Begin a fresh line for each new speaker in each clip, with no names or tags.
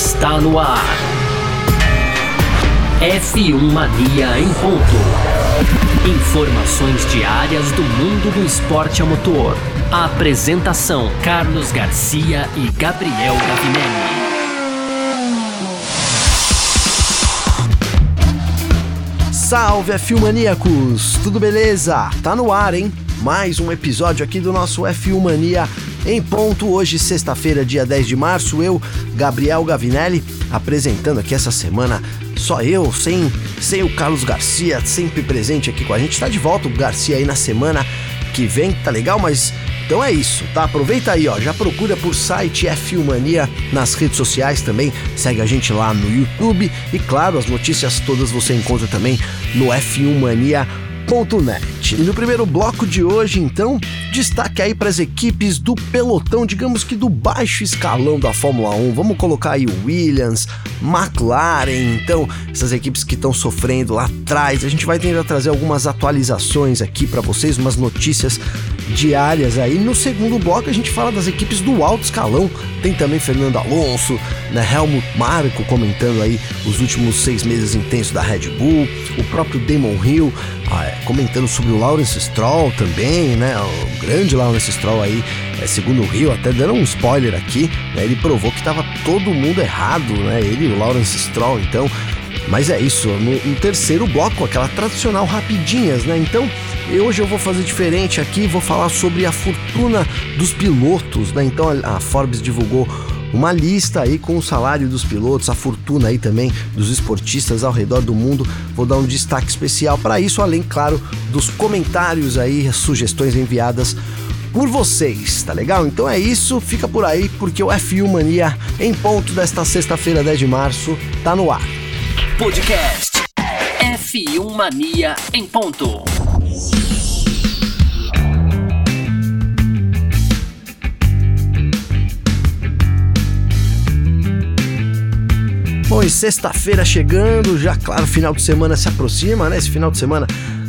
está no ar. F1 Mania em ponto. Informações diárias do mundo do esporte a motor. Apresentação: Carlos Garcia e Gabriel Gavinelli.
Salve F1 Maníacos! Tudo beleza? Tá no ar, hein? Mais um episódio aqui do nosso F1 Mania em ponto. Hoje, sexta-feira, dia 10 de março, eu, Gabriel Gavinelli, apresentando aqui essa semana. Só eu, sem, sem o Carlos Garcia, sempre presente aqui com a gente. Tá de volta o Garcia aí na semana que vem, tá legal? Mas então é isso, tá? Aproveita aí, ó, já procura por site F1 Mania nas redes sociais também, segue a gente lá no YouTube e claro, as notícias todas você encontra também no F1 Mania e no primeiro bloco de hoje, então, destaque aí para as equipes do pelotão, digamos que do baixo escalão da Fórmula 1. Vamos colocar aí Williams, McLaren, então, essas equipes que estão sofrendo lá atrás. A gente vai tentar trazer algumas atualizações aqui para vocês, umas notícias diárias aí. No segundo bloco a gente fala das equipes do alto escalão. Tem também Fernando Alonso, né, Helmut Marko comentando aí os últimos seis meses intensos da Red Bull, o próprio Damon Hill ah, comentando sobre o Lawrence Stroll também, né? O grande Lawrence Stroll aí, é, segundo o Rio, até dando um spoiler aqui, né, ele provou que estava todo mundo errado, né? Ele e o Lawrence Stroll, então. Mas é isso, no, no terceiro bloco, aquela tradicional rapidinhas, né? Então, hoje eu vou fazer diferente aqui, vou falar sobre a fortuna dos pilotos, né? Então a Forbes divulgou uma lista aí com o salário dos pilotos, a fortuna aí também dos esportistas ao redor do mundo. Vou dar um destaque especial para isso, além, claro, dos comentários aí, sugestões enviadas por vocês, tá legal? Então é isso, fica por aí porque o F1 Mania em ponto desta sexta-feira, 10 de março, tá no ar.
Podcast F1 Mania em ponto.
Sexta-feira chegando, já claro, final de semana se aproxima, né? Esse final de semana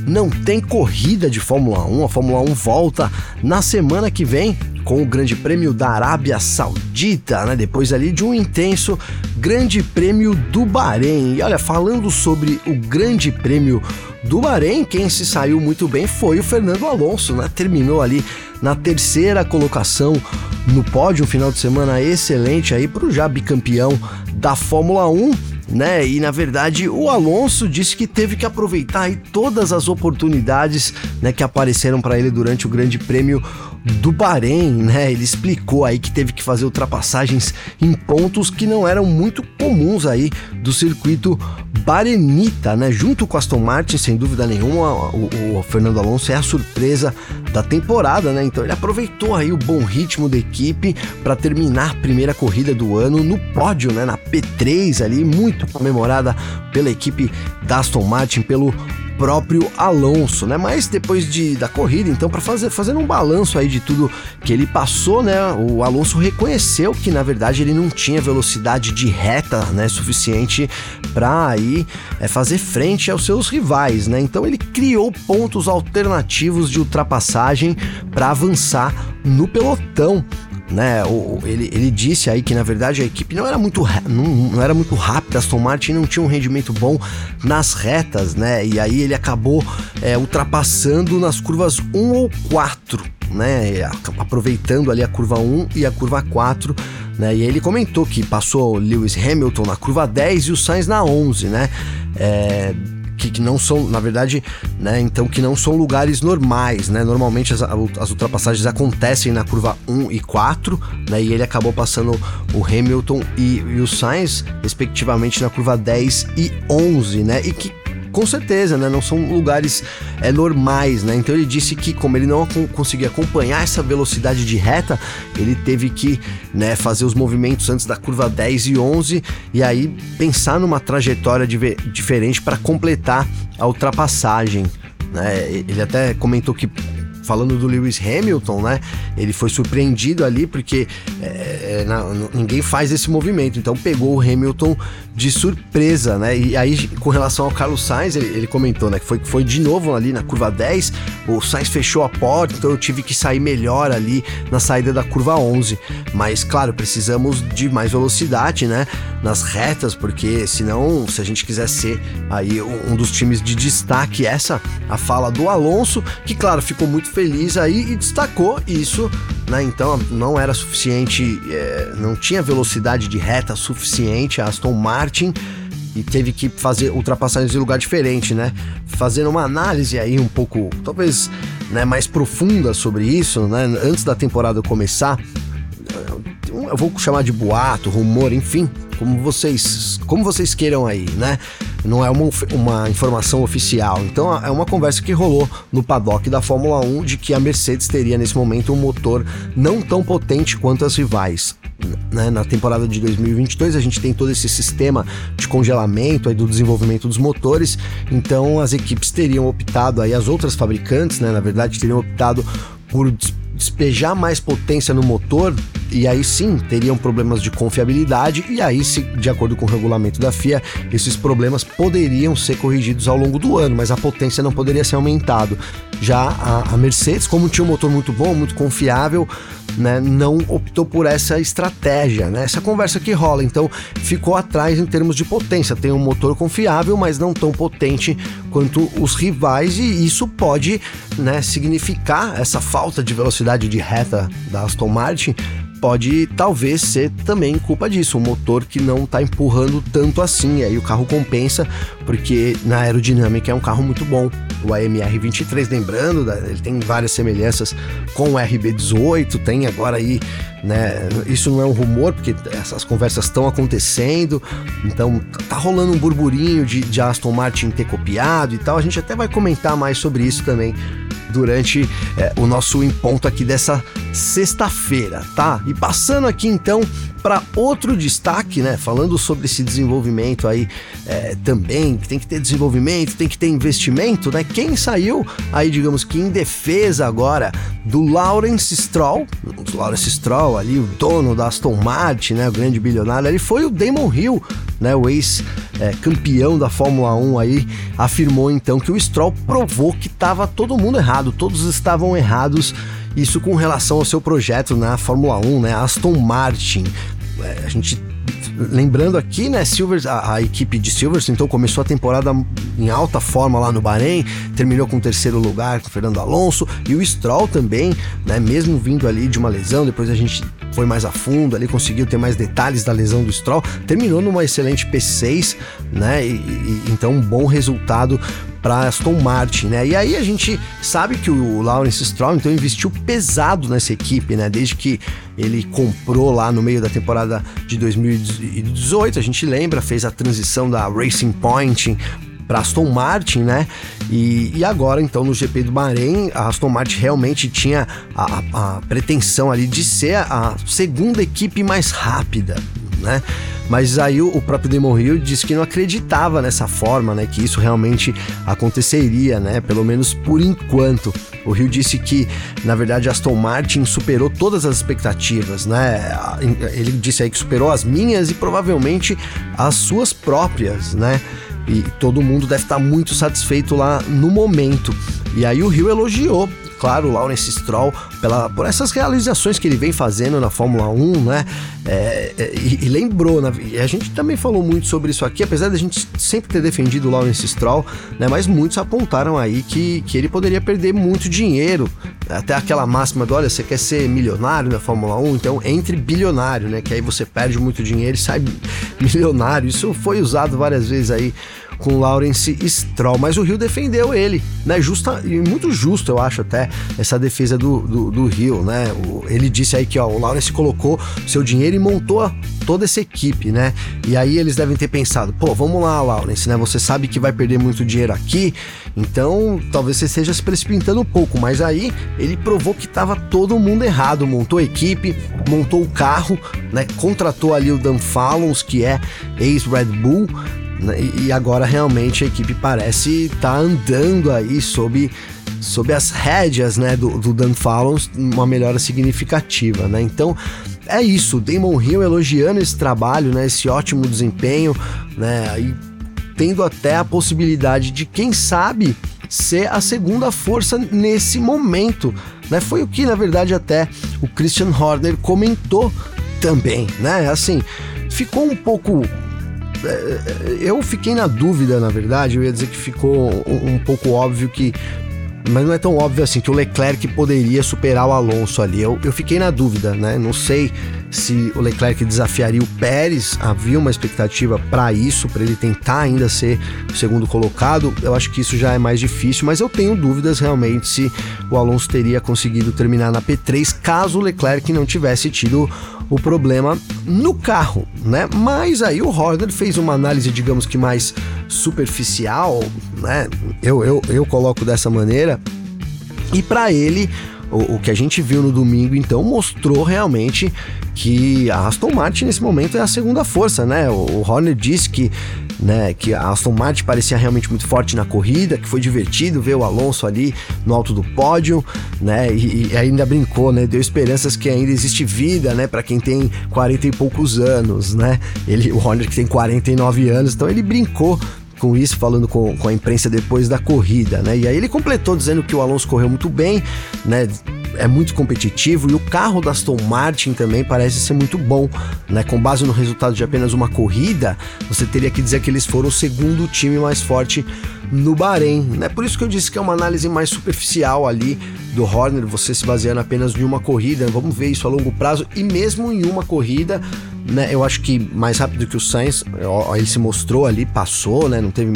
não tem corrida de Fórmula 1. A Fórmula 1 volta na semana que vem com o Grande Prêmio da Arábia Saudita, né? Depois ali de um intenso Grande Prêmio do Bahrein. E olha, falando sobre o Grande Prêmio do Bahrein, quem se saiu muito bem foi o Fernando Alonso, né? Terminou ali na terceira colocação no pódio, um final de semana excelente aí para o já bicampeão da Fórmula 1, né? E na verdade o Alonso disse que teve que aproveitar aí todas as oportunidades, né, que apareceram para ele durante o Grande Prêmio do Bahrein, né? Ele explicou aí que teve que fazer ultrapassagens em pontos que não eram muito comuns aí do circuito barenita, né? Junto com Aston Martin, sem dúvida nenhuma, o, o, Fernando Alonso é a surpresa da temporada, né? Então ele aproveitou aí o bom ritmo da equipe para terminar a primeira corrida do ano no pódio, né? Na P3 ali, muito comemorada pela equipe da Aston Martin, pelo próprio Alonso, né? Mas depois de, da corrida, então, para fazer fazendo um balanço aí de tudo que ele passou, né? O Alonso reconheceu que na verdade ele não tinha velocidade de reta, né, suficiente para aí é, fazer frente aos seus rivais, né? Então ele criou pontos alternativos de ultrapassagem para avançar no pelotão né? Ele, ele disse aí que na verdade a equipe não era muito não, não era muito rápida, Aston Martin não tinha um rendimento bom nas retas, né? E aí ele acabou é, ultrapassando nas curvas 1 ou 4, né? Aproveitando ali a curva 1 e a curva 4. Né? E ele comentou que passou Lewis Hamilton na curva 10 e o Sainz na 11, né? É, que, que, não são, na verdade, né, então que não são lugares normais, né? Normalmente as, as ultrapassagens acontecem na curva 1 e 4, né? E ele acabou passando o Hamilton e, e o Sainz, respectivamente, na curva 10 e 11, né? E que com certeza, né? Não são lugares é, normais, né? Então ele disse que como ele não conseguia acompanhar essa velocidade de reta, ele teve que né, fazer os movimentos antes da curva 10 e 11 e aí pensar numa trajetória diferente para completar a ultrapassagem. Né? Ele até comentou que falando do Lewis Hamilton, né? Ele foi surpreendido ali porque é, não, ninguém faz esse movimento, então pegou o Hamilton de surpresa, né? E aí, com relação ao Carlos Sainz, ele, ele comentou, né? Que foi, foi de novo ali na curva 10, o Sainz fechou a porta, então eu tive que sair melhor ali na saída da curva 11. Mas, claro, precisamos de mais velocidade, né? Nas retas, porque senão, se a gente quiser ser aí um dos times de destaque, essa a fala do Alonso, que, claro, ficou muito feliz aí e destacou isso né? Então não era suficiente, é, não tinha velocidade de reta suficiente a Aston Martin e teve que fazer ultrapassagens em lugar diferente, né? Fazendo uma análise aí um pouco, talvez, né, mais profunda sobre isso, né? Antes da temporada começar, eu vou chamar de boato, rumor, enfim, como vocês, como vocês queiram aí, né? Não é uma, uma informação oficial. Então é uma conversa que rolou no paddock da Fórmula 1 de que a Mercedes teria nesse momento um motor não tão potente quanto as rivais. Né? Na temporada de 2022 a gente tem todo esse sistema de congelamento aí do desenvolvimento dos motores, então as equipes teriam optado aí as outras fabricantes, né, na verdade teriam optado por despejar mais potência no motor e aí sim teriam problemas de confiabilidade e aí se de acordo com o regulamento da FIA esses problemas poderiam ser corrigidos ao longo do ano mas a potência não poderia ser aumentado já a, a Mercedes como tinha um motor muito bom muito confiável né, não optou por essa estratégia, né? Essa conversa que rola, então ficou atrás em termos de potência. Tem um motor confiável, mas não tão potente quanto os rivais, e isso pode né, significar essa falta de velocidade de reta da Aston Martin pode talvez ser também culpa disso, um motor que não está empurrando tanto assim, aí o carro compensa, porque na aerodinâmica é um carro muito bom. O AMR 23, lembrando, ele tem várias semelhanças com o RB18, tem agora aí, né? Isso não é um rumor, porque essas conversas estão acontecendo, então tá rolando um burburinho de, de Aston Martin ter copiado e tal. A gente até vai comentar mais sobre isso também durante é, o nosso encontro aqui dessa sexta-feira, tá? E passando aqui então para outro destaque, né? Falando sobre esse desenvolvimento aí é, também, que tem que ter desenvolvimento, tem que ter investimento, né? Quem saiu aí, digamos que em defesa agora do Lawrence Stroll, o Lawrence Stroll ali, o dono da Aston Martin, né? O grande bilionário, ele foi o Damon Hill, né? O ex-campeão é, da Fórmula 1 aí, afirmou então que o Stroll provou que estava todo mundo errado, todos estavam errados isso com relação ao seu projeto na Fórmula 1, né? Aston Martin. É, a gente lembrando aqui, né, Silvers, a, a, equipe de Silverstone então começou a temporada em alta forma lá no Bahrein, terminou com terceiro lugar com Fernando Alonso e o Stroll também, né, mesmo vindo ali de uma lesão, depois a gente foi mais a fundo ali, conseguiu ter mais detalhes da lesão do Stroll, terminou numa excelente P6, né, e, e então um bom resultado para Aston Martin, né? E aí a gente sabe que o Lawrence Stroll então investiu pesado nessa equipe, né? Desde que ele comprou lá no meio da temporada de 2018, a gente lembra, fez a transição da Racing Point para Aston Martin, né? E, e, agora, então, no GP do Bahrein, a Aston Martin realmente tinha a, a pretensão ali de ser a segunda equipe mais rápida, né? Mas aí o próprio Damon Hill disse que não acreditava nessa forma, né? Que isso realmente aconteceria, né? Pelo menos por enquanto. O Hill disse que, na verdade, Aston Martin superou todas as expectativas, né? Ele disse aí que superou as minhas e provavelmente as suas próprias, né? E todo mundo deve estar muito satisfeito lá no momento. E aí o Rio elogiou claro, o Lawrence Stroll pela, por essas realizações que ele vem fazendo na Fórmula 1, né? É, é, e, e, lembrou, né? e a gente também falou muito sobre isso aqui, apesar da gente sempre ter defendido o Lawrence Stroll, né? Mas muitos apontaram aí que, que ele poderia perder muito dinheiro. Até aquela máxima do, olha, você quer ser milionário na Fórmula 1, então entre bilionário, né? Que aí você perde muito dinheiro e sai milionário. Isso foi usado várias vezes aí com Lawrence Stroll, mas o Rio defendeu ele, né? Justa e muito justo, eu acho até essa defesa do, do, do Rio, né? O, ele disse aí que ó, o Lawrence colocou seu dinheiro e montou toda essa equipe, né? E aí eles devem ter pensado, pô, vamos lá, Lawrence, né? Você sabe que vai perder muito dinheiro aqui, então talvez você esteja se precipitando um pouco, mas aí ele provou que estava todo mundo errado, montou a equipe, montou o carro, né? Contratou ali o Dan Fallons, que é ex-Red Bull? E agora realmente a equipe parece estar tá andando aí sob sob as rédeas né, do, do Dan Fallon, uma melhora significativa. Né? Então, é isso, Damon Hill elogiando esse trabalho, né, esse ótimo desempenho, né, e tendo até a possibilidade de, quem sabe, ser a segunda força nesse momento. Né? Foi o que, na verdade, até o Christian Horner comentou também, né? Assim, ficou um pouco eu fiquei na dúvida, na verdade, eu ia dizer que ficou um, pouco óbvio que mas não é tão óbvio assim que o Leclerc poderia superar o Alonso ali. Eu, eu fiquei na dúvida, né? Não sei se o Leclerc desafiaria o Pérez, havia uma expectativa para isso, para ele tentar ainda ser o segundo colocado. Eu acho que isso já é mais difícil, mas eu tenho dúvidas realmente se o Alonso teria conseguido terminar na P3 caso o Leclerc não tivesse tido o problema no carro, né? Mas aí o Horner fez uma análise, digamos que mais superficial, né? Eu, eu, eu coloco dessa maneira. E para ele, o, o, que a gente viu no domingo, então, mostrou realmente que a Aston Martin nesse momento é a segunda força, né? O, o Horner disse que, né, que a Aston Martin parecia realmente muito forte na corrida, que foi divertido ver o Alonso ali no alto do pódio, né? E, e ainda brincou, né? Deu esperanças que ainda existe vida, né? Para quem tem 40 e poucos anos, né? Ele, o Horner que tem 49 anos, então ele brincou com isso, falando com, com a imprensa depois da corrida, né? E aí ele completou dizendo que o Alonso correu muito bem, né? é muito competitivo e o carro da Aston Martin também parece ser muito bom, né? Com base no resultado de apenas uma corrida, você teria que dizer que eles foram o segundo time mais forte no Bahrein, né? Por isso que eu disse que é uma análise mais superficial ali do Horner, você se baseando apenas em uma corrida. Vamos ver isso a longo prazo e mesmo em uma corrida, né? Eu acho que mais rápido que o Sainz, ele se mostrou ali, passou, né? Não teve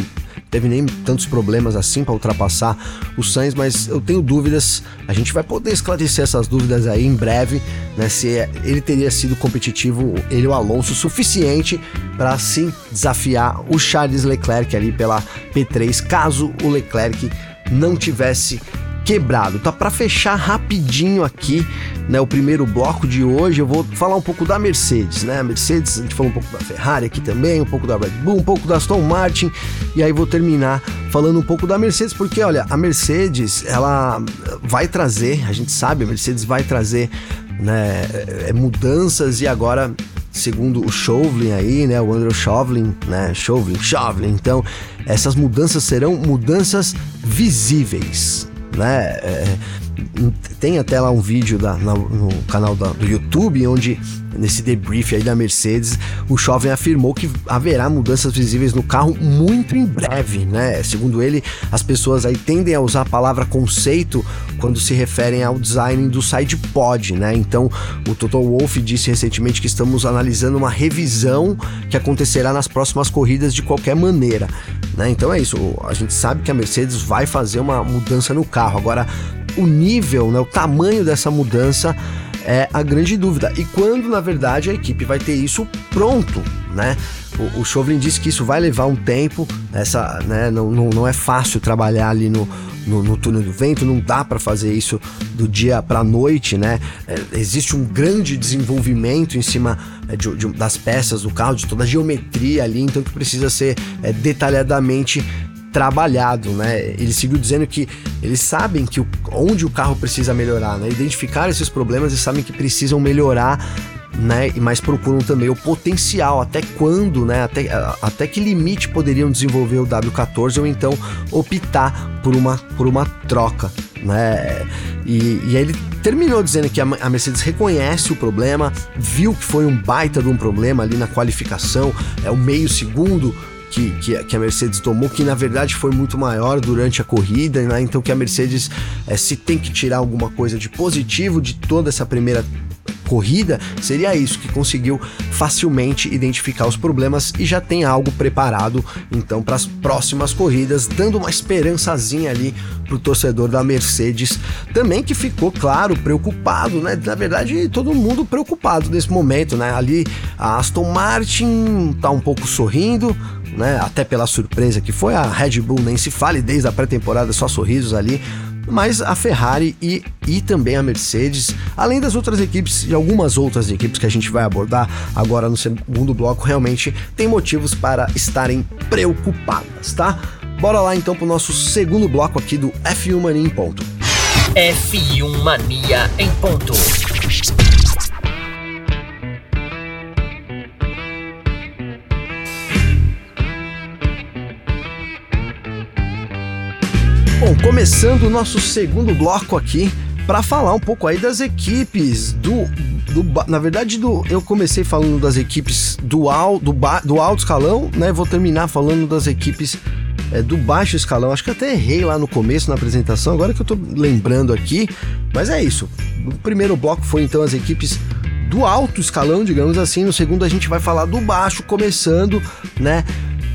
teve nem tantos problemas assim para ultrapassar o Sainz, mas eu tenho dúvidas. A gente vai poder esclarecer essas dúvidas aí em breve, né? Se ele teria sido competitivo, ele o Alonso, suficiente para sim desafiar o Charles Leclerc ali pela P3, caso o Leclerc não tivesse quebrado. Tá para fechar rapidinho aqui, né, o primeiro bloco de hoje, eu vou falar um pouco da Mercedes, né? A Mercedes, a gente falou um pouco da Ferrari aqui também, um pouco da Red Bull, um pouco da Aston Martin, e aí vou terminar falando um pouco da Mercedes, porque olha, a Mercedes, ela vai trazer, a gente sabe, a Mercedes vai trazer, né, é, mudanças e agora segundo o Chauvelin aí, né, o Andrew Chauvelin, né, Chauvelin, Chauvelin, então essas mudanças serão mudanças visíveis, né? É, tem até lá um vídeo da, na, no canal da, do YouTube onde nesse debrief aí da Mercedes, o Chauvin afirmou que haverá mudanças visíveis no carro muito em breve, né? Segundo ele, as pessoas aí tendem a usar a palavra conceito quando se referem ao design do side pod, né? Então, o Toto Wolff disse recentemente que estamos analisando uma revisão que acontecerá nas próximas corridas de qualquer maneira, né? Então é isso, a gente sabe que a Mercedes vai fazer uma mudança no carro. Agora, o nível, né, o tamanho dessa mudança é a grande dúvida. E quando, na verdade, a equipe vai ter isso pronto, né? O, o Chauvelin disse que isso vai levar um tempo, essa, né, não, não, não é fácil trabalhar ali no, no, no túnel do vento, não dá para fazer isso do dia para noite, né? É, existe um grande desenvolvimento em cima é, de, de, das peças do carro, de toda a geometria ali, então que precisa ser é, detalhadamente trabalhado, né? Ele seguiu dizendo que eles sabem que o, onde o carro precisa melhorar, né? Identificar esses problemas e sabem que precisam melhorar né? Mas procuram também o potencial, até quando, né? Até, até que limite poderiam desenvolver o W14 ou então optar por uma, por uma troca, né? E, e aí ele terminou dizendo que a Mercedes reconhece o problema, viu que foi um baita de um problema ali na qualificação, é o meio segundo que, que, que, a Mercedes tomou, que na verdade foi muito maior durante a corrida, né? Então que a Mercedes, é, se tem que tirar alguma coisa de positivo de toda essa primeira corrida, seria isso, que conseguiu facilmente identificar os problemas e já tem algo preparado então para as próximas corridas, dando uma esperançazinha ali pro torcedor da Mercedes, também que ficou, claro, preocupado, né? Na verdade, todo mundo preocupado nesse momento, né? Ali a Aston Martin tá um pouco sorrindo, né? Até pela surpresa que foi, a Red Bull nem se fale desde a pré-temporada, só sorrisos ali. Mas a Ferrari e, e também a Mercedes, além das outras equipes e algumas outras equipes que a gente vai abordar agora no segundo bloco, realmente tem motivos para estarem preocupadas, tá? bora lá então pro nosso segundo bloco aqui do F1 Mania em ponto.
F1 Mania em ponto.
Bom, começando o nosso segundo bloco aqui para falar um pouco aí das equipes do, do na verdade do eu comecei falando das equipes do, do alto escalão, né? Vou terminar falando das equipes é, do baixo escalão. Acho que até errei lá no começo na apresentação, agora que eu tô lembrando aqui, mas é isso. O primeiro bloco foi então as equipes do alto escalão, digamos assim. No segundo a gente vai falar do baixo, começando, né?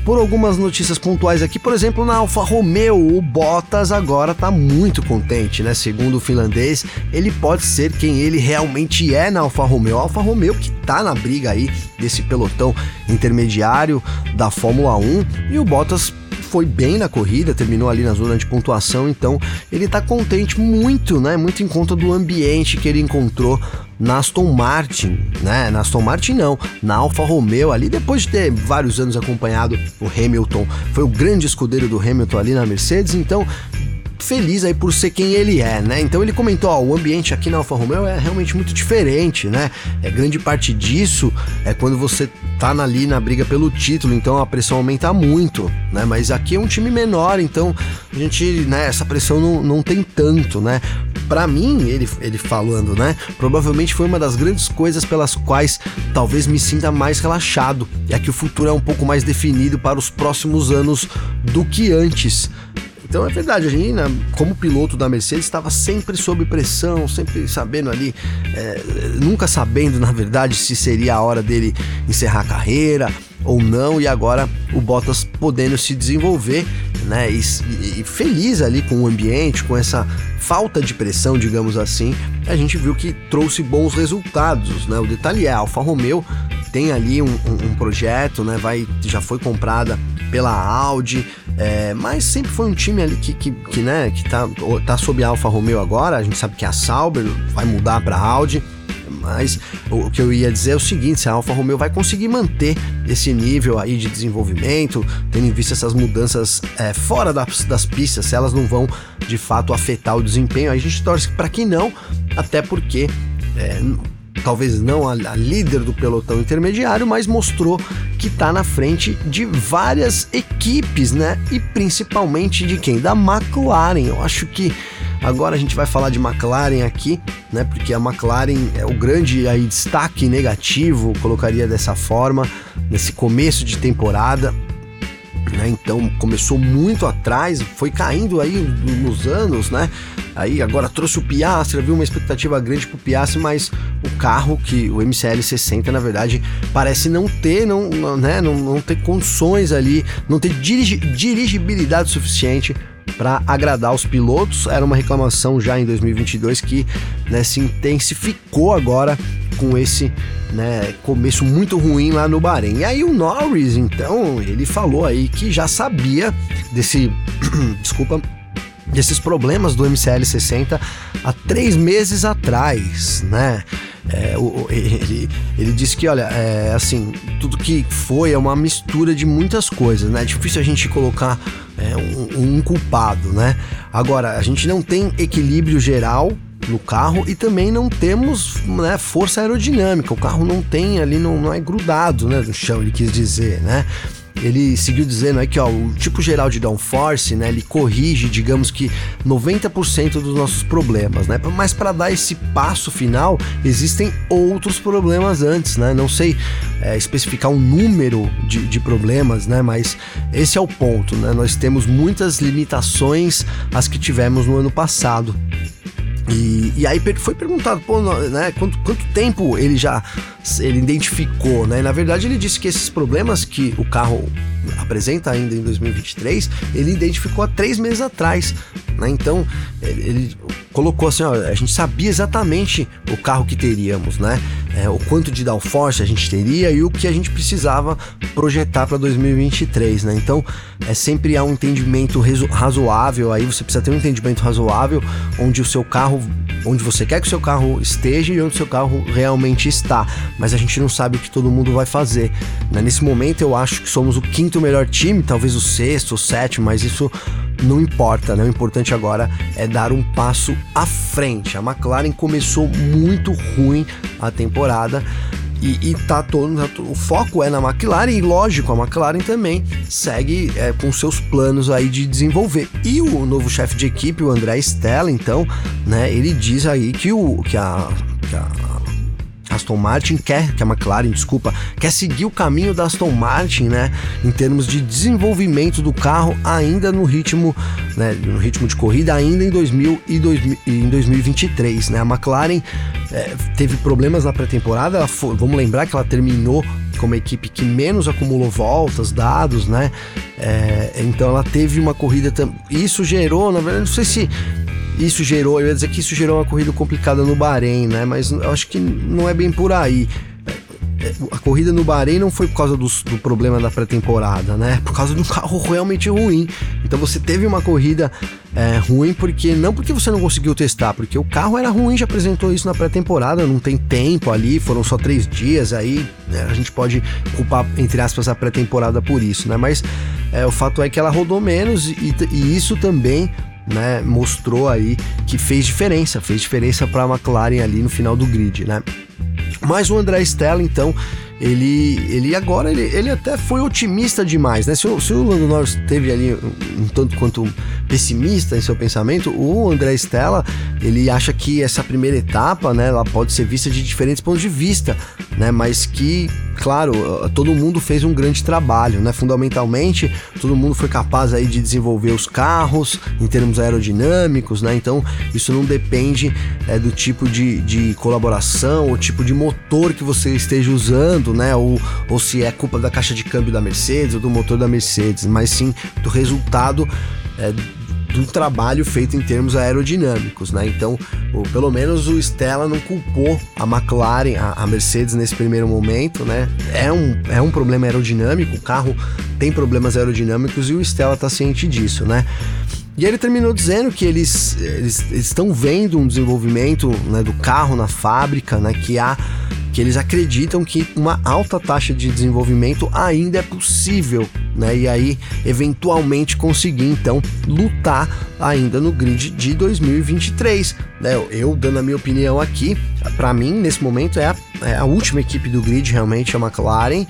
Por algumas notícias pontuais aqui. Por exemplo, na Alfa Romeo, o Bottas agora tá muito contente, né? Segundo o finlandês, ele pode ser quem ele realmente é na Alfa Romeo. Alfa Romeo que tá na briga aí desse pelotão intermediário da Fórmula 1 e o Bottas foi bem na corrida, terminou ali na zona de pontuação, então ele tá contente muito, né? Muito em conta do ambiente que ele encontrou na Aston Martin, né? Na Aston Martin não, na Alfa Romeo ali, depois de ter vários anos acompanhado o Hamilton, foi o grande escudeiro do Hamilton ali na Mercedes, então feliz aí por ser quem ele é, né? Então ele comentou, ó, o ambiente aqui na Alfa Romeo é realmente muito diferente, né? É grande parte disso é quando você tá ali na briga pelo título, então a pressão aumenta muito, né? Mas aqui é um time menor, então a gente, né, essa pressão não, não tem tanto, né? Para mim, ele, ele falando, né? Provavelmente foi uma das grandes coisas pelas quais talvez me sinta mais relaxado, é que o futuro é um pouco mais definido para os próximos anos do que antes. Então é verdade, a gente, como piloto da Mercedes, estava sempre sob pressão, sempre sabendo ali, é, nunca sabendo, na verdade, se seria a hora dele encerrar a carreira ou não, e agora o Bottas podendo se desenvolver, né, e, e feliz ali com o ambiente, com essa falta de pressão, digamos assim, a gente viu que trouxe bons resultados, né? O detalhe é, a Alfa Romeo tem ali um, um, um projeto, né? Vai, já foi comprada pela Audi, é, mas sempre foi um time ali que, que, que, né, que tá, tá sob a Alfa Romeo agora. A gente sabe que a Sauber vai mudar para Audi. Mas o que eu ia dizer é o seguinte: se a Alfa Romeo vai conseguir manter esse nível aí de desenvolvimento, tendo em vista essas mudanças é, fora das, das pistas, se elas não vão de fato afetar o desempenho, a gente torce para que não, até porque é, talvez não a, a, líder do pelotão intermediário, mas mostrou que está na frente de várias equipes, né? E principalmente de quem? Da McLaren. Eu acho que agora a gente vai falar de McLaren aqui, né? Porque a McLaren é o grande aí, destaque negativo, colocaria dessa forma, nesse começo de temporada. Né? Então começou muito atrás, foi caindo aí nos anos, né? Aí agora trouxe o Piastri, havia uma expectativa grande pro Piastri, mas o carro que o MCL 60 na verdade parece não ter, não, não né, não, não ter condições ali, não ter dirigi dirigibilidade suficiente para agradar os pilotos. Era uma reclamação já em 2022 que né, se intensificou agora com esse né, começo muito ruim lá no Bahrein. E aí o Norris, então, ele falou aí que já sabia desse, desculpa, desses problemas do MCL 60 há três meses atrás, né? É, o, ele, ele disse que, olha, é, assim, tudo que foi é uma mistura de muitas coisas, né? É difícil a gente colocar é, um, um culpado, né? Agora, a gente não tem equilíbrio geral no carro e também não temos né, força aerodinâmica. O carro não tem ali, não, não é grudado né, no chão, ele quis dizer, né? Ele seguiu dizendo aí que ó, o tipo geral de downforce, né, ele corrige, digamos que 90% dos nossos problemas, né? Mas para dar esse passo final, existem outros problemas antes, né? Não sei é, especificar um número de, de, problemas, né? Mas esse é o ponto, né? Nós temos muitas limitações as que tivemos no ano passado. E, e, aí foi perguntado, pô, né, quanto, quanto, tempo ele já ele identificou, né? Na verdade, ele disse que esses problemas que o carro apresenta ainda em 2023, ele identificou há três meses atrás, Né? Então, ele colocou assim, ó, a gente sabia exatamente o carro que teríamos, né? É, o quanto de downforce a gente teria e o que a gente precisava projetar para 2023, né? Então, é sempre há um entendimento razoável aí, você precisa ter um entendimento razoável onde o seu carro, onde você quer que o seu carro esteja e onde o seu carro realmente está, mas a gente não sabe o que todo mundo vai fazer. Né? Nesse momento eu acho que somos o quinto melhor time, talvez o sexto, o sétimo, mas isso não importa, né? O importante agora é dar um passo à frente. A McLaren começou muito ruim a temporada. E, e tá todo, tá, o foco é na McLaren e lógico, a McLaren também segue é, com seus planos aí de desenvolver. E o novo chefe de equipe, o André Stella, então, né, ele diz aí que, o, que, a, que a Aston Martin quer, que a McLaren, desculpa, quer seguir o caminho da Aston Martin, né, em termos de desenvolvimento do carro ainda no ritmo, né, no ritmo de corrida ainda em 2000 e, 2000, em 2023, né? A McLaren é, teve problemas na pré-temporada, vamos lembrar que ela terminou como a equipe que menos acumulou voltas, dados, né? É, então ela teve uma corrida. Isso gerou, na verdade, não sei se isso gerou, eu ia dizer que isso gerou uma corrida complicada no Bahrein, né? Mas eu acho que não é bem por aí. A corrida no Bahrein não foi por causa do, do problema da pré-temporada, né? Por causa um carro realmente ruim. Então você teve uma corrida é, ruim porque não porque você não conseguiu testar, porque o carro era ruim, já apresentou isso na pré-temporada, não tem tempo ali, foram só três dias aí, né? a gente pode culpar entre aspas a pré-temporada por isso, né? Mas é, o fato é que ela rodou menos e, e isso também né, mostrou aí que fez diferença, fez diferença para a McLaren ali no final do grid, né? Mas o André Stella, então, ele, ele agora, ele, ele até foi otimista demais, né? Se o, se o Lando Norris teve ali um, um tanto quanto pessimista em seu pensamento, o André Stella, ele acha que essa primeira etapa, né, ela pode ser vista de diferentes pontos de vista, né? Mas que claro, todo mundo fez um grande trabalho, né? Fundamentalmente, todo mundo foi capaz aí de desenvolver os carros em termos aerodinâmicos, né? Então, isso não depende é, do tipo de, de colaboração ou tipo de motor que você esteja usando, né? Ou, ou se é culpa da caixa de câmbio da Mercedes ou do motor da Mercedes, mas sim do resultado é, do trabalho feito em termos aerodinâmicos, né? Então, o, pelo menos o Stella não culpou a McLaren, a, a, Mercedes nesse primeiro momento, né? É um, é um problema aerodinâmico, o carro tem problemas aerodinâmicos e o Stella tá ciente disso, né? E ele terminou dizendo que eles, eles, eles estão vendo um desenvolvimento né, do carro na fábrica, né? Que há que eles acreditam que uma alta taxa de desenvolvimento ainda é possível, né? E aí, eventualmente, conseguir então lutar ainda no grid de 2023. Né? Eu, dando a minha opinião aqui, para mim, nesse momento, é a, é a última equipe do grid, realmente, a McLaren.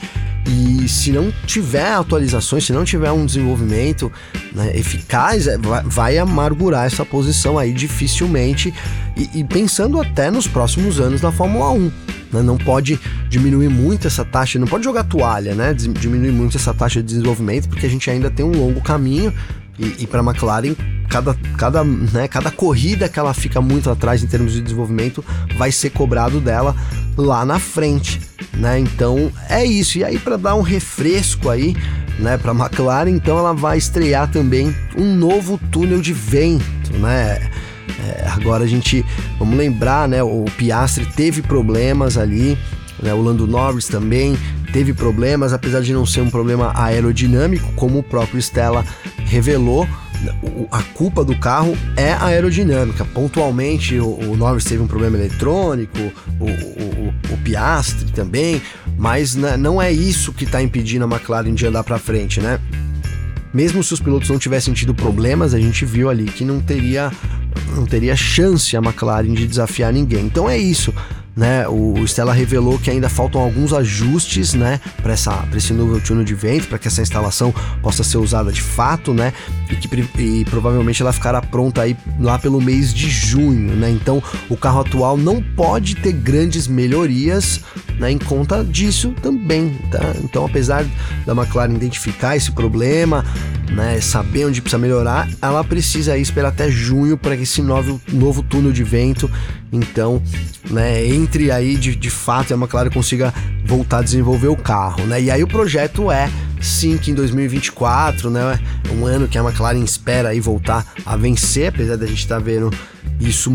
E se não tiver atualizações, se não tiver um desenvolvimento né, eficaz, é, vai, amargurar essa posição aí dificilmente. E, e pensando até nos próximos anos da Fórmula 1 né? Não pode diminuir muito essa taxa, não pode jogar toalha, né? Diminuir muito essa taxa de desenvolvimento, porque a gente ainda tem um longo caminho e, e para a McLaren cada, cada, né, cada corrida que ela fica muito atrás em termos de desenvolvimento vai ser cobrado dela lá na frente, né? Então é isso. E aí para dar um refresco aí, né, para a McLaren, então ela vai estrear também um novo túnel de vento, né? É, agora a gente, vamos lembrar, né? O Piastri teve problemas ali, né, o Lando Norris também teve problemas, apesar de não ser um problema aerodinâmico, como o próprio Stella revelou. A culpa do carro é a aerodinâmica. Pontualmente, o, o Norris teve um problema eletrônico, o, o, o Piastri também, mas não é isso que está impedindo a McLaren de andar para frente, né? Mesmo se os pilotos não tivessem tido problemas, a gente viu ali que não teria não teria chance a McLaren de desafiar ninguém. Então é isso. Né, o Stella revelou que ainda faltam alguns ajustes, né, para esse novo túnel de vento, para que essa instalação possa ser usada de fato, né, e que e provavelmente ela ficará pronta aí lá pelo mês de junho, né. Então o carro atual não pode ter grandes melhorias, né, em conta disso também, tá? Então apesar da McLaren identificar esse problema, né, saber onde precisa melhorar, ela precisa esperar até junho para que esse novo, novo túnel de vento, então, né, entre aí de, de fato e a McLaren consiga voltar a desenvolver o carro, né? E aí o projeto é sim que em 2024, né, um ano que a McLaren espera aí voltar a vencer, apesar da gente estar tá vendo isso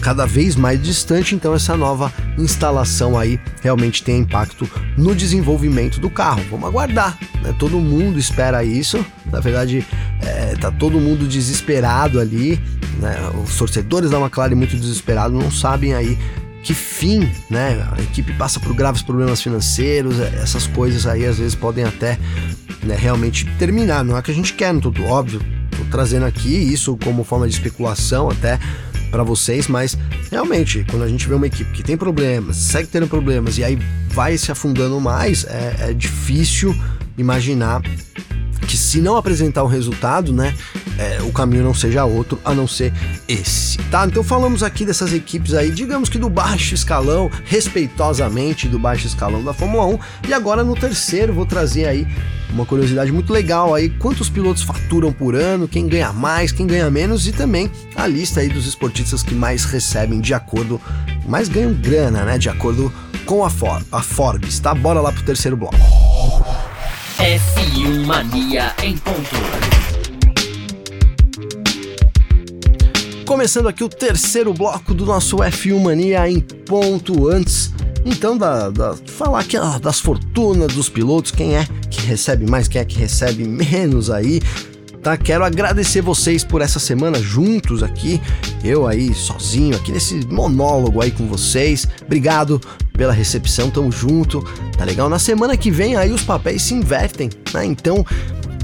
cada vez mais distante, então essa nova instalação aí realmente tem impacto no desenvolvimento do carro. Vamos aguardar, né? Todo mundo espera isso. Na verdade, é, tá todo mundo desesperado ali, né? Os torcedores da McLaren muito desesperados, não sabem aí que fim, né? A equipe passa por graves problemas financeiros, é, essas coisas aí às vezes podem até né, realmente terminar. Não é que a gente quer, não tô, óbvio, tô trazendo aqui isso como forma de especulação até para vocês, mas realmente, quando a gente vê uma equipe que tem problemas, segue tendo problemas e aí vai se afundando mais, é, é difícil imaginar que se não apresentar um resultado, né, é, o caminho não seja outro a não ser esse, tá? Então falamos aqui dessas equipes aí, digamos que do baixo escalão, respeitosamente do baixo escalão da Fórmula 1, e agora no terceiro vou trazer aí uma curiosidade muito legal aí, quantos pilotos faturam por ano, quem ganha mais, quem ganha menos e também a lista aí dos esportistas que mais recebem de acordo, mais ganham grana, né, de acordo com a, For a Forbes, tá? Bora lá pro terceiro bloco.
F1 Mania em ponto.
Começando aqui o terceiro bloco do nosso F1 Mania em ponto antes então, da, da, falar aqui das fortunas dos pilotos, quem é que recebe mais, quem é que recebe menos aí. Tá, quero agradecer vocês por essa semana juntos aqui, eu aí sozinho aqui nesse monólogo aí com vocês. Obrigado pela recepção, tamo junto, tá legal? Na semana que vem aí os papéis se invertem, né? Então,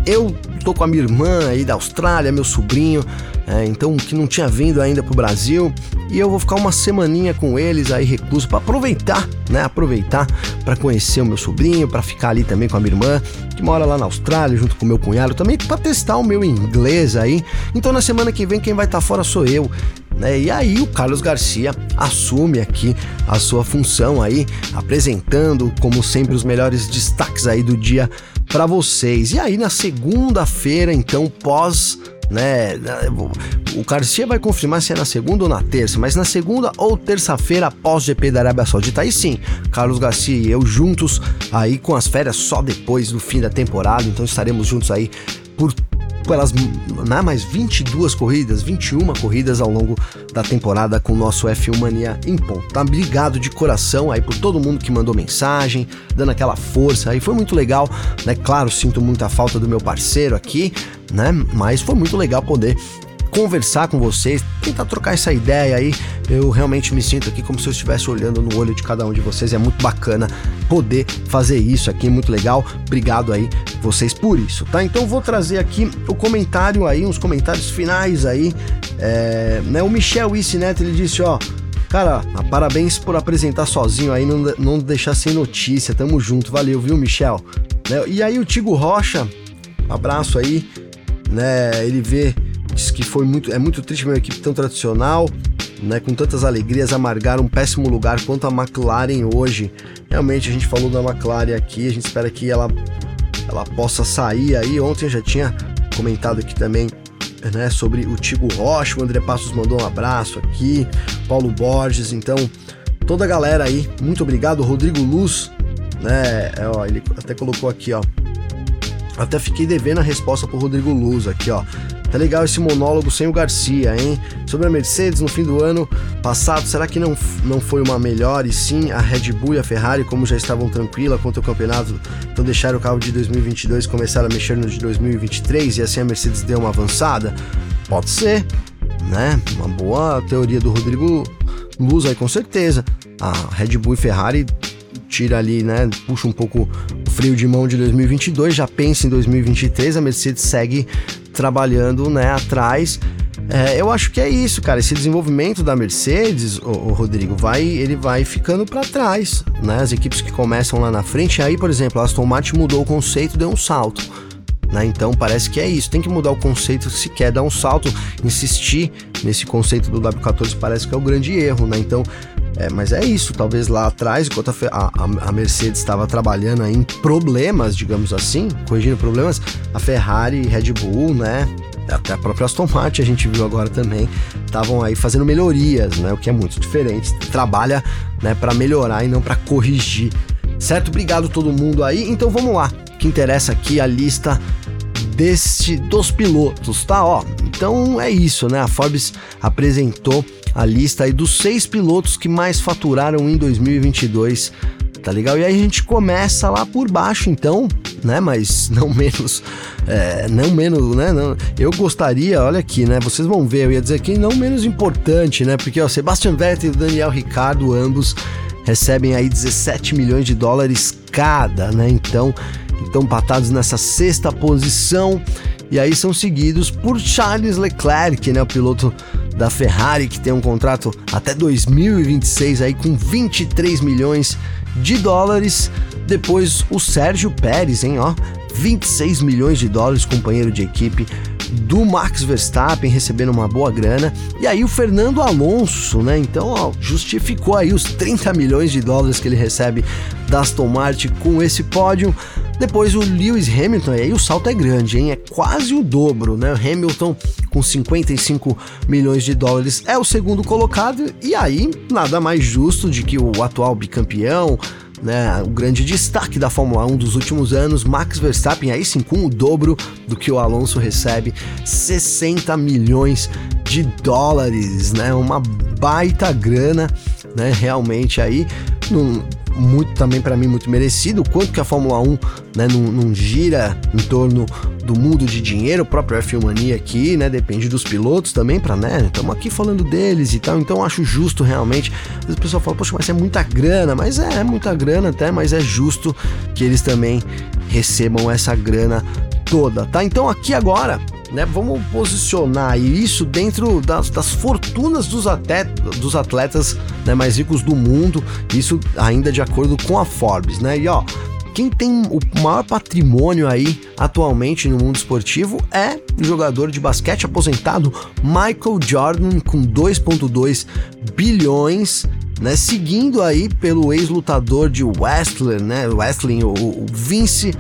eu tô com a minha irmã aí da Austrália, meu sobrinho, é, então que não tinha vindo ainda pro Brasil, e eu vou ficar uma semaninha com eles aí recluso para aproveitar, né? Aproveitar para conhecer o meu sobrinho, para ficar ali também com a minha irmã, que mora lá na Austrália, junto com o meu cunhado, também para testar o meu inglês aí. Então na semana que vem quem vai estar tá fora sou eu. Né? E aí o Carlos Garcia assume aqui a sua função aí, apresentando como sempre os melhores destaques aí do dia para vocês. E aí na segunda-feira, então, pós né? O Garcia vai confirmar se é na segunda ou na terça, mas na segunda ou terça-feira após GP da Arábia Saudita, aí sim, Carlos Garcia e eu juntos aí com as férias só depois do fim da temporada, então estaremos juntos aí por pelas né, mais 22 corridas, 21 corridas ao longo da temporada com o nosso F1 Mania em ponto. Tá? Obrigado de coração aí por todo mundo que mandou mensagem, dando aquela força aí. Foi muito legal, né? Claro, sinto muita falta do meu parceiro aqui, né? Mas foi muito legal poder conversar com vocês, tentar trocar essa ideia aí. Eu realmente me sinto aqui como se eu estivesse olhando no olho de cada um de vocês. É muito bacana poder fazer isso aqui, muito legal. Obrigado aí vocês por isso, tá? Então vou trazer aqui o comentário aí, uns comentários finais aí. É, né, o Michel Neto ele disse, ó. Cara, parabéns por apresentar sozinho aí, não, não deixar sem notícia. Tamo junto, valeu, viu, Michel? Né, e aí o Tigo Rocha, um abraço aí, né? Ele vê que foi muito, é muito triste ver uma equipe tão tradicional, né, com tantas alegrias, amargar um péssimo lugar quanto a McLaren hoje. Realmente a gente falou da McLaren aqui, a gente espera que ela, ela possa sair aí. Ontem eu já tinha comentado aqui também né, sobre o Tigo Rocha, o André Passos mandou um abraço aqui, Paulo Borges, então toda a galera aí, muito obrigado, Rodrigo Luz, né, é, ó, ele até colocou aqui, ó, até fiquei devendo a resposta pro Rodrigo Luz aqui, ó. Tá legal esse monólogo sem o Garcia, hein? Sobre a Mercedes no fim do ano passado, será que não, não foi uma melhor? E sim, a Red Bull e a Ferrari, como já estavam tranquilas quanto ao campeonato, então deixaram o carro de 2022 e começaram a mexer no de 2023 e assim a Mercedes deu uma avançada? Pode ser, né? Uma boa teoria do Rodrigo Luz aí, com certeza. A Red Bull e Ferrari tira ali, né? Puxa um pouco o freio de mão de 2022, já pensa em 2023, a Mercedes segue trabalhando né, atrás. É, eu acho que é isso, cara. Esse desenvolvimento da Mercedes, o, o Rodrigo, vai, ele vai ficando para trás, né? As equipes que começam lá na frente. Aí, por exemplo, a Aston Martin mudou o conceito, deu um salto. Né? Então parece que é isso. Tem que mudar o conceito se quer dar um salto. Insistir nesse conceito do W14 parece que é o grande erro, né? Então é, mas é isso, talvez lá atrás, enquanto a, a, a Mercedes estava trabalhando em problemas, digamos assim, corrigindo problemas, a Ferrari e Red Bull, né? Até a própria Aston Martin a gente viu agora também, estavam aí fazendo melhorias, né? O que é muito diferente. Trabalha, né, para melhorar e não para corrigir Certo? Obrigado todo mundo aí. Então vamos lá. Que interessa aqui a lista deste dos pilotos, tá? Ó, então é isso, né? A Forbes apresentou a lista aí dos seis pilotos que mais faturaram em 2022 tá legal? E aí a gente começa lá por baixo, então, né? Mas não menos, é, não menos, né? Não, eu gostaria, olha aqui, né? Vocês vão ver, eu ia dizer aqui não menos importante, né? Porque ó, Sebastian Vettel e Daniel Ricardo, ambos recebem aí 17 milhões de dólares cada, né? Então, então empatados nessa sexta posição. E aí são seguidos por Charles Leclerc, né, o piloto da Ferrari que tem um contrato até 2026 aí com 23 milhões de dólares. Depois o Sérgio Pérez, hein, ó, 26 milhões de dólares, companheiro de equipe do Max Verstappen recebendo uma boa grana. E aí o Fernando Alonso, né? Então, ó, justificou aí os 30 milhões de dólares que ele recebe da Aston Martin com esse pódio. Depois o Lewis Hamilton, e aí o salto é grande, hein? É quase o dobro, né? O Hamilton com 55 milhões de dólares é o segundo colocado, e aí nada mais justo de que o atual bicampeão, né, o grande destaque da Fórmula 1 dos últimos anos, Max Verstappen, aí sim com o dobro do que o Alonso recebe, 60 milhões de dólares, né, uma baita grana, né, realmente aí, muito também para mim muito merecido, o quanto que a Fórmula 1 né, não, não, gira em torno do mundo de dinheiro, o próprio F1 Mania aqui, né, depende dos pilotos também para, né, estamos aqui falando deles e tal, então acho justo realmente, às vezes o pessoal fala, poxa, mas é muita grana, mas é, é muita grana até, mas é justo que eles também recebam essa grana toda, tá? Então aqui agora né? Vamos posicionar isso dentro das, das fortunas dos, atletas, dos atletas né, mais ricos do mundo, isso ainda de acordo com a Forbes, né? E ó, quem tem o maior patrimônio aí atualmente no mundo esportivo é o jogador de basquete aposentado Michael Jordan com 2.2 bilhões né, seguindo aí pelo ex-lutador de wrestling, né, wrestling, o Vince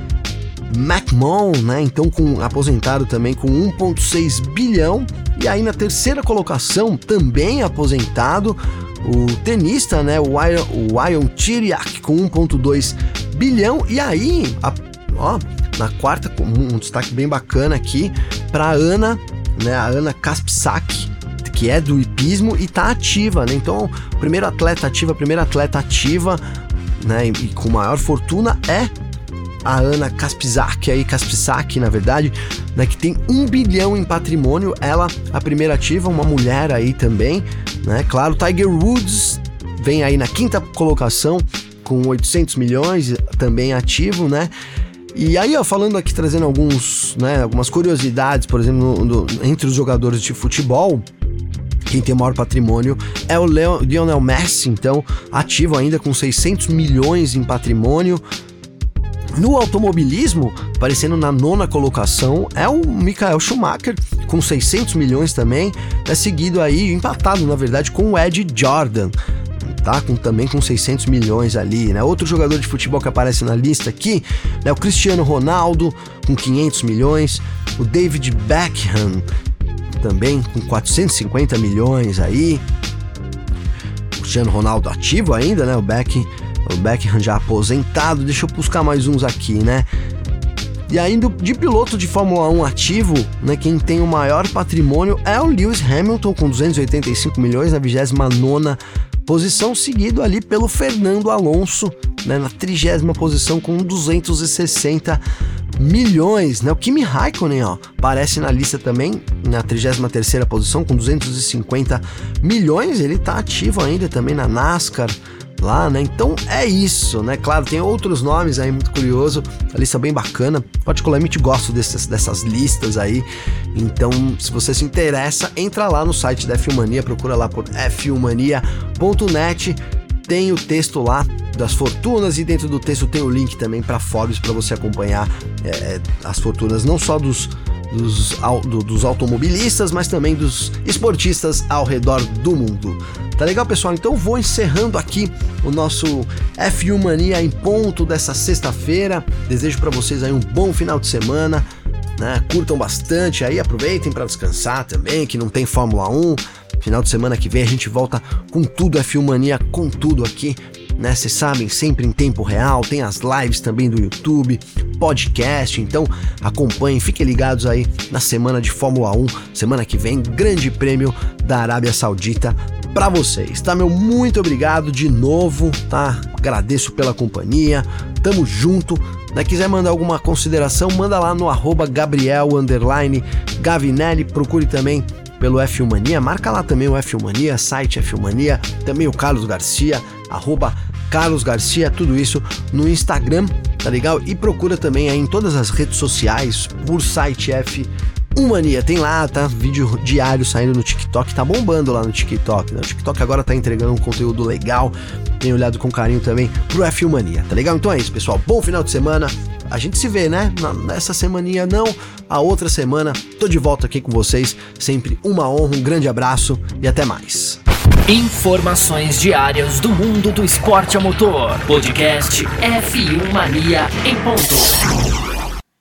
McMahon, né? Então com aposentado também com 1.6 bilhão e aí na terceira colocação também aposentado o tenista, né? O Iron Chiriak com 1.2 bilhão e aí, a, ó, na quarta um destaque bem bacana aqui para Ana, né? A Ana Kaspsak que é do hipismo e tá ativa, né? Então, primeiro atleta ativa, a primeira atleta ativa, né, e com maior fortuna é a Ana Kaspizak, aí Kaspizak, na verdade, né, que tem um bilhão em patrimônio, ela a primeira ativa, uma mulher aí também, né? Claro, Tiger Woods vem aí na quinta colocação com 800 milhões, também ativo, né? E aí, ó, falando aqui, trazendo alguns, né, algumas curiosidades, por exemplo, no, no, entre os jogadores de futebol, quem tem maior patrimônio é o Lionel Messi, então ativo ainda com 600 milhões em patrimônio. No automobilismo, aparecendo na nona colocação, é o Michael Schumacher, com 600 milhões também, é seguido aí, empatado na verdade, com o Ed Jordan, tá? Com, também com 600 milhões ali, né? Outro jogador de futebol que aparece na lista aqui é o Cristiano Ronaldo, com 500 milhões, o David Beckham, também com 450 milhões aí, o Cristiano Ronaldo ativo ainda, né? O Beckham o Beckham já aposentado. Deixa eu buscar mais uns aqui, né? E ainda de piloto de Fórmula 1 ativo, né, quem tem o maior patrimônio é o Lewis Hamilton com 285 milhões na 29 posição, seguido ali pelo Fernando Alonso, né, na 30 posição com 260 milhões, né? O Kimi Raikkonen, ó, aparece na lista também na 33ª posição com 250 milhões, ele tá ativo ainda também na NASCAR, lá, né? Então é isso, né? Claro, tem outros nomes aí muito curioso, a lista bem bacana. Particularmente gosto dessas, dessas listas aí. Então, se você se interessa, entra lá no site da F1mania, procura lá por f1mania.net. Tem o texto lá das fortunas e dentro do texto tem o link também para Forbes para você acompanhar é, as fortunas não só dos dos, do, dos automobilistas, mas também dos esportistas ao redor do mundo. Tá legal, pessoal? Então vou encerrando aqui o nosso F1 Mania em ponto dessa sexta-feira. Desejo para vocês aí um bom final de semana. Né? Curtam bastante aí, aproveitem para descansar também, que não tem Fórmula 1. Final de semana que vem a gente volta com tudo F1 Mania, com tudo aqui né? Vocês sabem, sempre em tempo real, tem as lives também do YouTube, podcast, então acompanhem, fiquem ligados aí na semana de Fórmula 1, semana que vem, Grande Prêmio da Arábia Saudita para vocês, tá meu? Muito obrigado de novo, tá? Agradeço pela companhia, tamo junto. Se quiser mandar alguma consideração, manda lá no arroba Gabriel Gavinelli, procure também pelo F1 Mania, marca lá também o F1 Mania, site F1 Mania, também o Carlos Garcia, arroba Carlos Garcia, tudo isso no Instagram, tá legal? E procura também aí em todas as redes sociais por site F Mania, tem lá, tá? Vídeo diário saindo no TikTok, tá bombando lá no TikTok, né? O TikTok agora tá entregando um conteúdo legal, tem olhado com carinho também pro F1 Mania, tá legal? Então é isso, pessoal. Bom final de semana. A gente se vê, né? Nessa semaninha não, a outra semana. Tô de volta aqui com vocês. Sempre uma honra, um grande abraço e até mais.
Informações diárias do mundo do esporte a motor. Podcast F1 Mania em ponto.